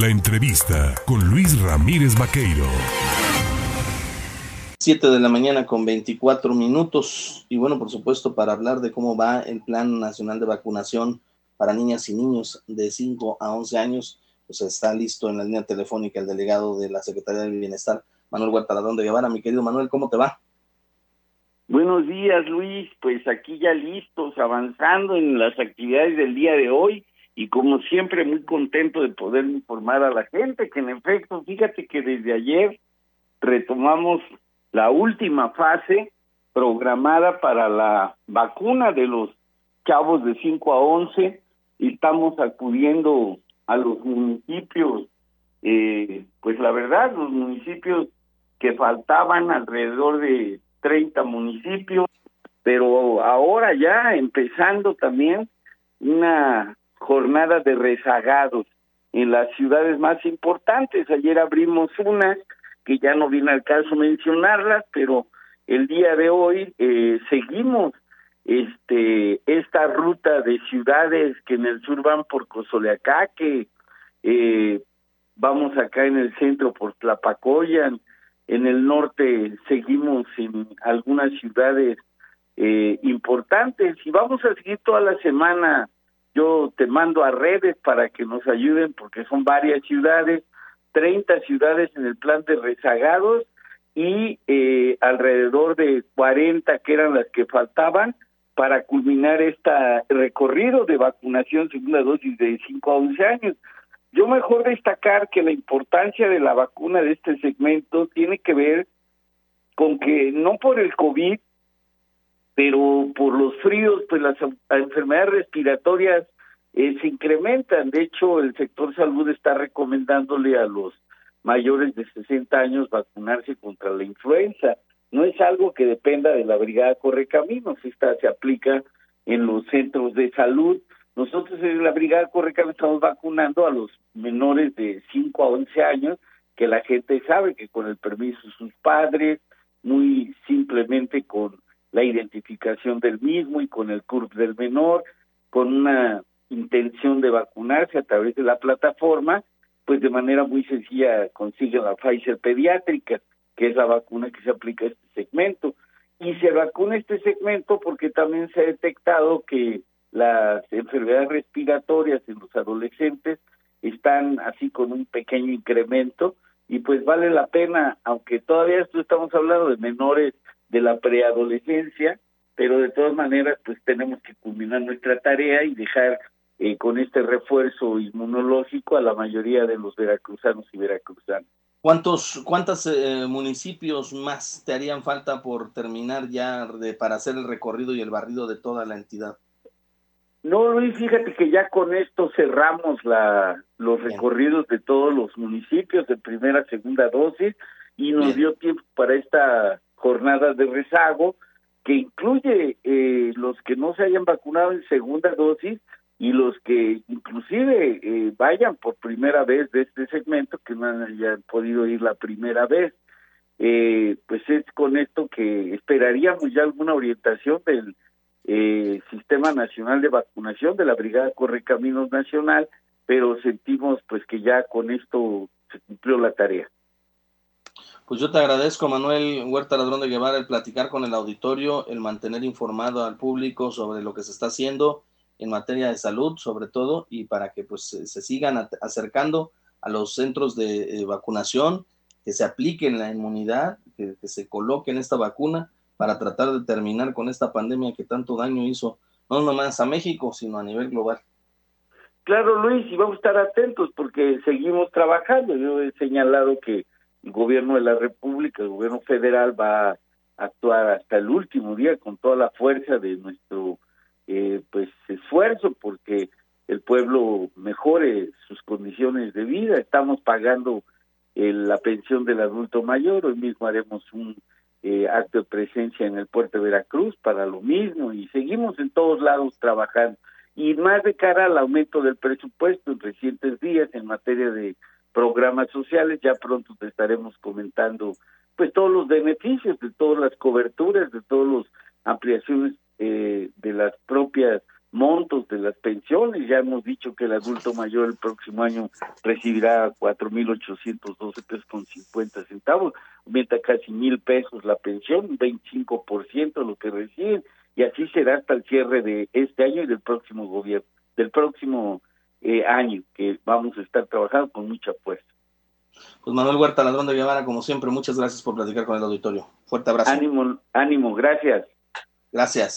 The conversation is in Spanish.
La entrevista con Luis Ramírez Vaqueiro. 7 de la mañana con 24 minutos. Y bueno, por supuesto, para hablar de cómo va el Plan Nacional de Vacunación para niñas y niños de 5 a 11 años, pues está listo en la línea telefónica el delegado de la Secretaría del Bienestar, Manuel Huertaladón de Guevara. Mi querido Manuel, ¿cómo te va? Buenos días, Luis. Pues aquí ya listos, avanzando en las actividades del día de hoy y como siempre muy contento de poder informar a la gente que en efecto, fíjate que desde ayer retomamos la última fase programada para la vacuna de los chavos de 5 a 11 y estamos acudiendo a los municipios, eh, pues la verdad, los municipios que faltaban alrededor de 30 municipios, pero ahora ya empezando también una jornada de rezagados en las ciudades más importantes. Ayer abrimos unas que ya no viene al caso mencionarlas, pero el día de hoy eh, seguimos este esta ruta de ciudades que en el sur van por Cozoleacaque, eh, vamos acá en el centro por Tlapacoyan, en el norte seguimos en algunas ciudades eh, importantes y vamos a seguir toda la semana. Yo te mando a redes para que nos ayuden porque son varias ciudades, 30 ciudades en el plan de rezagados y eh, alrededor de 40 que eran las que faltaban para culminar este recorrido de vacunación segunda dosis de 5 a 11 años. Yo mejor destacar que la importancia de la vacuna de este segmento tiene que ver con que no por el COVID, pero por los fríos, pues las enfermedades respiratorias eh, se incrementan. De hecho, el sector salud está recomendándole a los mayores de 60 años vacunarse contra la influenza. No es algo que dependa de la Brigada Correcaminos, esta se aplica en los centros de salud nosotros en la Brigada Correcaminos estamos vacunando a los menores de 5 a 11 años, que la gente sabe que con el permiso de sus padres, muy simplemente con la identificación del mismo y con el CURP del menor, con una intención de vacunarse a través de la plataforma, pues de manera muy sencilla consiguen la Pfizer pediátrica, que es la vacuna que se aplica a este segmento. Y se vacuna este segmento porque también se ha detectado que las enfermedades respiratorias en los adolescentes están así con un pequeño incremento y pues vale la pena, aunque todavía esto estamos hablando de menores de la preadolescencia, pero de todas maneras pues tenemos que culminar nuestra tarea y dejar eh, con este refuerzo inmunológico a la mayoría de los veracruzanos y veracruzanas. ¿Cuántos cuántos eh, municipios más te harían falta por terminar ya de, para hacer el recorrido y el barrido de toda la entidad? No, Luis, fíjate que ya con esto cerramos la, los recorridos de todos los municipios de primera, segunda dosis y nos dio tiempo para esta jornada de rezago que incluye eh, los que no se hayan vacunado en segunda dosis y los que inclusive eh, vayan por primera vez de este segmento que no hayan podido ir la primera vez. Eh, pues es con esto que esperaríamos ya alguna orientación del eh, Sistema Nacional de Vacunación de la Brigada Correcaminos Nacional, pero sentimos pues que ya con esto se cumplió la tarea. Pues yo te agradezco, Manuel Huerta Ladrón de Guevara, el platicar con el auditorio, el mantener informado al público sobre lo que se está haciendo en materia de salud, sobre todo, y para que pues se sigan acercando a los centros de vacunación, que se apliquen la inmunidad, que, que se coloquen esta vacuna para tratar de terminar con esta pandemia que tanto daño hizo, no nomás a México, sino a nivel global. Claro, Luis, y vamos a estar atentos porque seguimos trabajando. Yo he señalado que gobierno de la República, el gobierno federal va a actuar hasta el último día con toda la fuerza de nuestro eh, pues esfuerzo porque el pueblo mejore sus condiciones de vida. Estamos pagando eh, la pensión del adulto mayor. Hoy mismo haremos un eh, acto de presencia en el puerto de Veracruz para lo mismo y seguimos en todos lados trabajando y más de cara al aumento del presupuesto en recientes días en materia de programas sociales ya pronto te estaremos comentando pues todos los beneficios de todas las coberturas de todas las ampliaciones eh, de las propias montos de las pensiones. Ya hemos dicho que el adulto mayor el próximo año recibirá 4.812 pesos con 50 centavos, aumenta casi mil pesos la pensión, 25% lo que reciben, y así será hasta el cierre de este año y del próximo gobierno, del próximo eh, año, que vamos a estar trabajando con mucha fuerza. Pues Manuel Huerta Ladrón de Guevara, como siempre, muchas gracias por platicar con el auditorio. Fuerte abrazo. Ánimo, ánimo, gracias. Gracias.